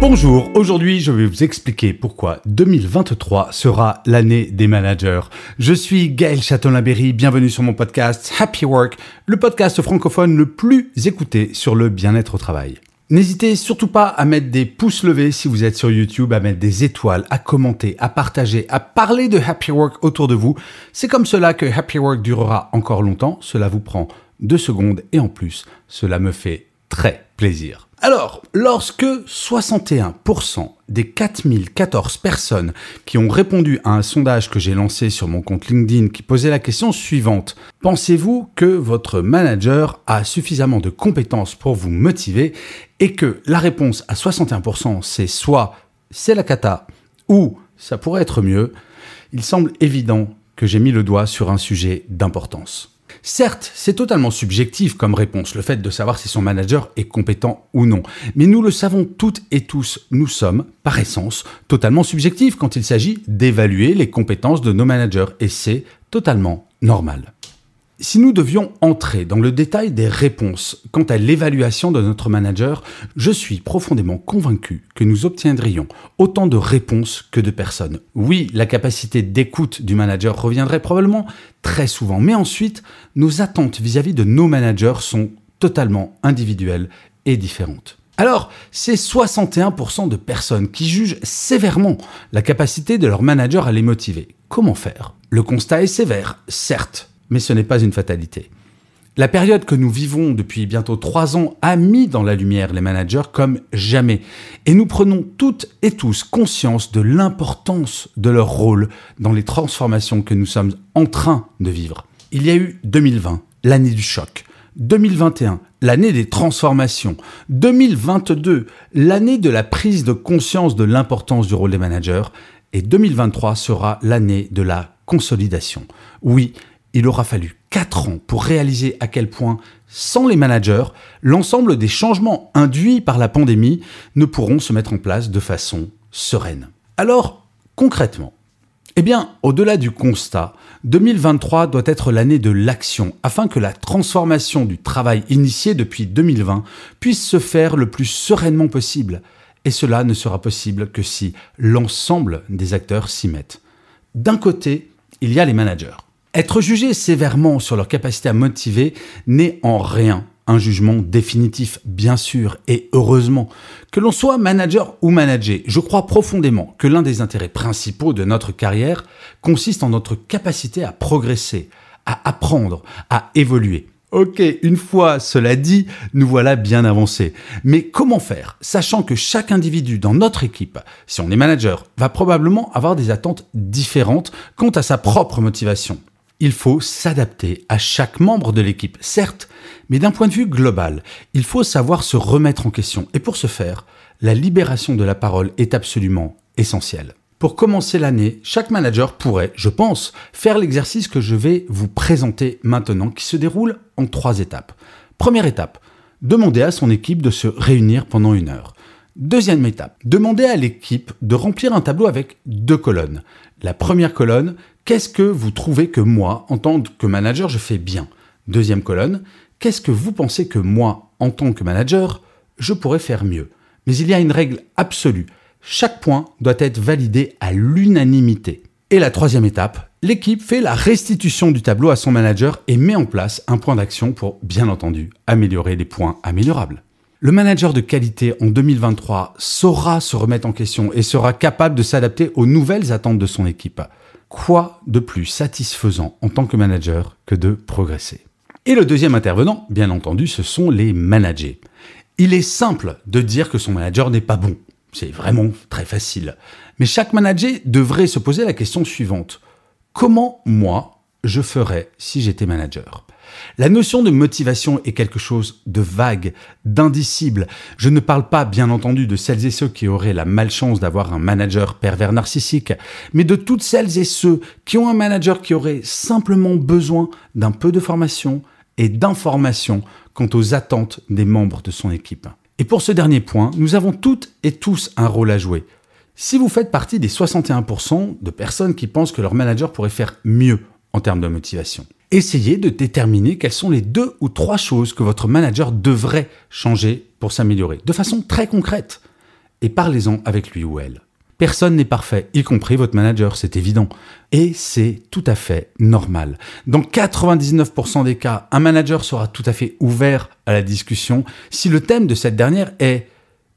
Bonjour, aujourd'hui je vais vous expliquer pourquoi 2023 sera l'année des managers. Je suis Gaël Châtelain-Berry, bienvenue sur mon podcast Happy Work, le podcast francophone le plus écouté sur le bien-être au travail. N'hésitez surtout pas à mettre des pouces levés si vous êtes sur YouTube, à mettre des étoiles, à commenter, à partager, à parler de Happy Work autour de vous. C'est comme cela que Happy Work durera encore longtemps. Cela vous prend deux secondes et en plus, cela me fait très plaisir. Alors, lorsque 61% des 4014 personnes qui ont répondu à un sondage que j'ai lancé sur mon compte LinkedIn qui posait la question suivante, pensez-vous que votre manager a suffisamment de compétences pour vous motiver et que la réponse à 61% c'est soit c'est la cata ou ça pourrait être mieux, il semble évident que j'ai mis le doigt sur un sujet d'importance. Certes, c'est totalement subjectif comme réponse, le fait de savoir si son manager est compétent ou non. Mais nous le savons toutes et tous, nous sommes, par essence, totalement subjectifs quand il s'agit d'évaluer les compétences de nos managers. Et c'est totalement normal. Si nous devions entrer dans le détail des réponses quant à l'évaluation de notre manager, je suis profondément convaincu que nous obtiendrions autant de réponses que de personnes. Oui, la capacité d'écoute du manager reviendrait probablement très souvent, mais ensuite, nos attentes vis-à-vis de nos managers sont totalement individuelles et différentes. Alors, c'est 61% de personnes qui jugent sévèrement la capacité de leur manager à les motiver. Comment faire? Le constat est sévère, certes, mais ce n'est pas une fatalité. La période que nous vivons depuis bientôt trois ans a mis dans la lumière les managers comme jamais, et nous prenons toutes et tous conscience de l'importance de leur rôle dans les transformations que nous sommes en train de vivre. Il y a eu 2020, l'année du choc, 2021, l'année des transformations, 2022, l'année de la prise de conscience de l'importance du rôle des managers, et 2023 sera l'année de la consolidation. Oui, il aura fallu 4 ans pour réaliser à quel point, sans les managers, l'ensemble des changements induits par la pandémie ne pourront se mettre en place de façon sereine. Alors, concrètement, eh bien, au-delà du constat, 2023 doit être l'année de l'action afin que la transformation du travail initié depuis 2020 puisse se faire le plus sereinement possible. Et cela ne sera possible que si l'ensemble des acteurs s'y mettent. D'un côté, il y a les managers. Être jugé sévèrement sur leur capacité à motiver n'est en rien un jugement définitif, bien sûr, et heureusement. Que l'on soit manager ou manager, je crois profondément que l'un des intérêts principaux de notre carrière consiste en notre capacité à progresser, à apprendre, à évoluer. Ok, une fois cela dit, nous voilà bien avancés. Mais comment faire, sachant que chaque individu dans notre équipe, si on est manager, va probablement avoir des attentes différentes quant à sa propre motivation? Il faut s'adapter à chaque membre de l'équipe, certes, mais d'un point de vue global, il faut savoir se remettre en question. Et pour ce faire, la libération de la parole est absolument essentielle. Pour commencer l'année, chaque manager pourrait, je pense, faire l'exercice que je vais vous présenter maintenant, qui se déroule en trois étapes. Première étape, demander à son équipe de se réunir pendant une heure. Deuxième étape, demander à l'équipe de remplir un tableau avec deux colonnes. La première colonne, qu'est-ce que vous trouvez que moi, en tant que manager, je fais bien? Deuxième colonne, qu'est-ce que vous pensez que moi, en tant que manager, je pourrais faire mieux? Mais il y a une règle absolue. Chaque point doit être validé à l'unanimité. Et la troisième étape, l'équipe fait la restitution du tableau à son manager et met en place un point d'action pour, bien entendu, améliorer les points améliorables. Le manager de qualité en 2023 saura se remettre en question et sera capable de s'adapter aux nouvelles attentes de son équipe. Quoi de plus satisfaisant en tant que manager que de progresser Et le deuxième intervenant, bien entendu, ce sont les managers. Il est simple de dire que son manager n'est pas bon. C'est vraiment très facile. Mais chaque manager devrait se poser la question suivante. Comment moi, je ferais si j'étais manager La notion de motivation est quelque chose de vague, d'indicible. Je ne parle pas, bien entendu, de celles et ceux qui auraient la malchance d'avoir un manager pervers narcissique, mais de toutes celles et ceux qui ont un manager qui aurait simplement besoin d'un peu de formation et d'information quant aux attentes des membres de son équipe. Et pour ce dernier point, nous avons toutes et tous un rôle à jouer. Si vous faites partie des 61% de personnes qui pensent que leur manager pourrait faire mieux en termes de motivation, essayez de déterminer quelles sont les deux ou trois choses que votre manager devrait changer pour s'améliorer, de façon très concrète. Et parlez-en avec lui ou elle. Personne n'est parfait, y compris votre manager, c'est évident. Et c'est tout à fait normal. Dans 99% des cas, un manager sera tout à fait ouvert à la discussion si le thème de cette dernière est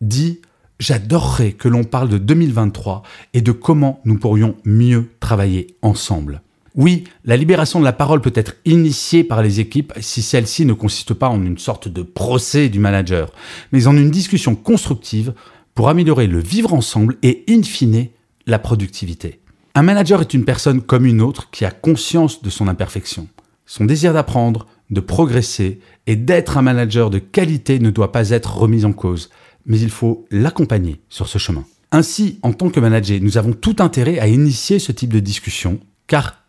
dit j'adorerais que l'on parle de 2023 et de comment nous pourrions mieux travailler ensemble. Oui, la libération de la parole peut être initiée par les équipes si celle-ci ne consiste pas en une sorte de procès du manager, mais en une discussion constructive pour améliorer le vivre ensemble et, in fine, la productivité. Un manager est une personne comme une autre qui a conscience de son imperfection. Son désir d'apprendre, de progresser et d'être un manager de qualité ne doit pas être remis en cause, mais il faut l'accompagner sur ce chemin. Ainsi, en tant que manager, nous avons tout intérêt à initier ce type de discussion, car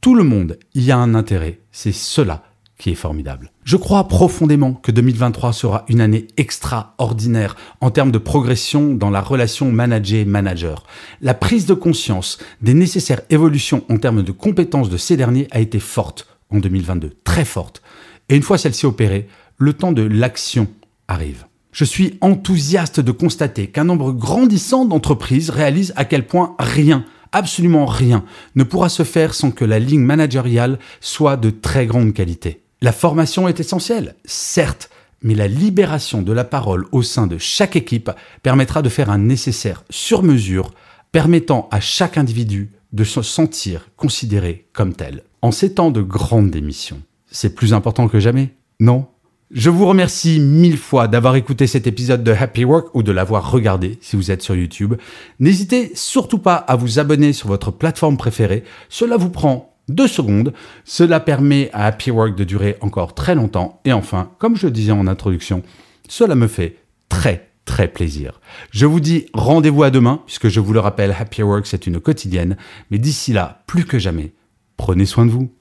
tout le monde y a un intérêt. C'est cela qui est formidable. Je crois profondément que 2023 sera une année extraordinaire en termes de progression dans la relation manager-manager. La prise de conscience des nécessaires évolutions en termes de compétences de ces derniers a été forte en 2022, très forte. Et une fois celle-ci opérée, le temps de l'action arrive. Je suis enthousiaste de constater qu'un nombre grandissant d'entreprises réalisent à quel point rien, absolument rien, ne pourra se faire sans que la ligne managériale soit de très grande qualité. La formation est essentielle, certes, mais la libération de la parole au sein de chaque équipe permettra de faire un nécessaire sur mesure, permettant à chaque individu de se sentir considéré comme tel. En ces temps de grande démission, c'est plus important que jamais, non? Je vous remercie mille fois d'avoir écouté cet épisode de Happy Work ou de l'avoir regardé si vous êtes sur YouTube. N'hésitez surtout pas à vous abonner sur votre plateforme préférée. Cela vous prend deux secondes. Cela permet à Happy Work de durer encore très longtemps. Et enfin, comme je le disais en introduction, cela me fait très très plaisir. Je vous dis rendez-vous à demain, puisque je vous le rappelle, Happy Work c'est une quotidienne. Mais d'ici là, plus que jamais, prenez soin de vous.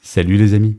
Salut les amis.